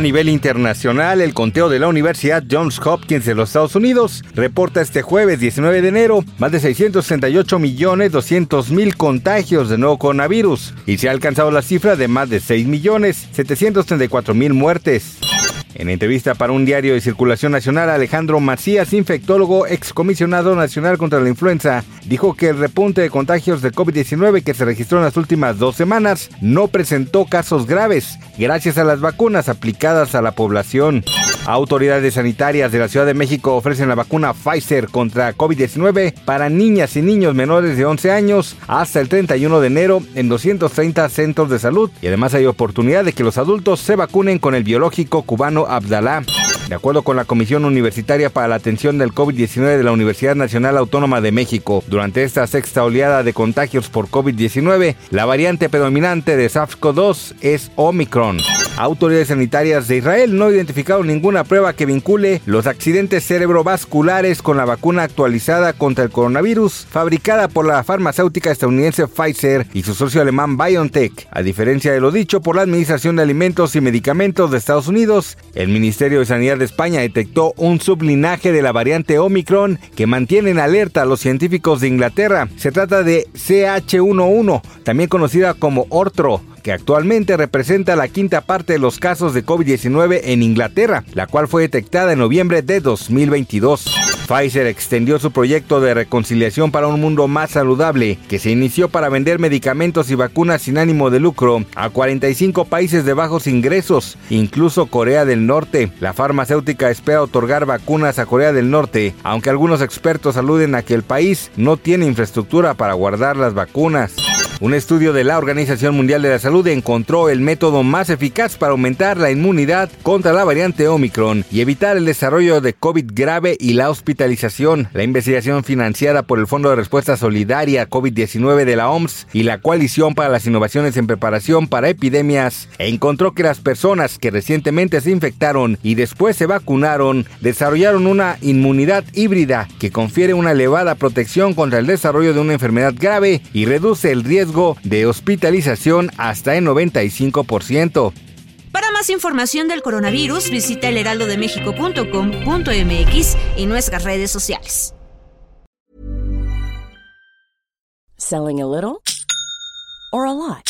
A nivel internacional, el conteo de la Universidad Johns Hopkins de los Estados Unidos reporta este jueves 19 de enero más de 668 millones 200 mil contagios de nuevo coronavirus y se ha alcanzado la cifra de más de 6 millones 734 mil muertes. En entrevista para un diario de circulación nacional, Alejandro Macías, infectólogo excomisionado nacional contra la influenza, dijo que el repunte de contagios de COVID-19 que se registró en las últimas dos semanas no presentó casos graves, gracias a las vacunas aplicadas a la población. Autoridades sanitarias de la Ciudad de México ofrecen la vacuna Pfizer contra COVID-19 para niñas y niños menores de 11 años hasta el 31 de enero en 230 centros de salud y además hay oportunidad de que los adultos se vacunen con el biológico cubano Abdalá. De acuerdo con la Comisión Universitaria para la Atención del COVID-19 de la Universidad Nacional Autónoma de México, durante esta sexta oleada de contagios por COVID-19, la variante predominante de SARS-CoV-2 es Omicron. Autoridades sanitarias de Israel no identificaron ninguna prueba que vincule los accidentes cerebrovasculares con la vacuna actualizada contra el coronavirus fabricada por la farmacéutica estadounidense Pfizer y su socio alemán BioNTech. A diferencia de lo dicho por la Administración de Alimentos y Medicamentos de Estados Unidos, el Ministerio de Sanidad de España detectó un sublinaje de la variante Omicron que mantiene en alerta a los científicos de Inglaterra. Se trata de CH11, también conocida como Ortro, que actualmente representa la quinta parte de los casos de COVID-19 en Inglaterra, la cual fue detectada en noviembre de 2022. Pfizer extendió su proyecto de reconciliación para un mundo más saludable, que se inició para vender medicamentos y vacunas sin ánimo de lucro a 45 países de bajos ingresos, incluso Corea del Norte. La farmacéutica espera otorgar vacunas a Corea del Norte, aunque algunos expertos aluden a que el país no tiene infraestructura para guardar las vacunas. Un estudio de la Organización Mundial de la Salud encontró el método más eficaz para aumentar la inmunidad contra la variante Omicron y evitar el desarrollo de COVID grave y la hospitalización. La investigación financiada por el Fondo de Respuesta Solidaria COVID-19 de la OMS y la Coalición para las Innovaciones en Preparación para Epidemias encontró que las personas que recientemente se infectaron y después se vacunaron desarrollaron una inmunidad híbrida que confiere una elevada protección contra el desarrollo de una enfermedad grave y reduce el riesgo de hospitalización hasta el 95%. Para más información del coronavirus, visita elheraldodemexico.com.mx y nuestras redes sociales. Selling a little or a lot?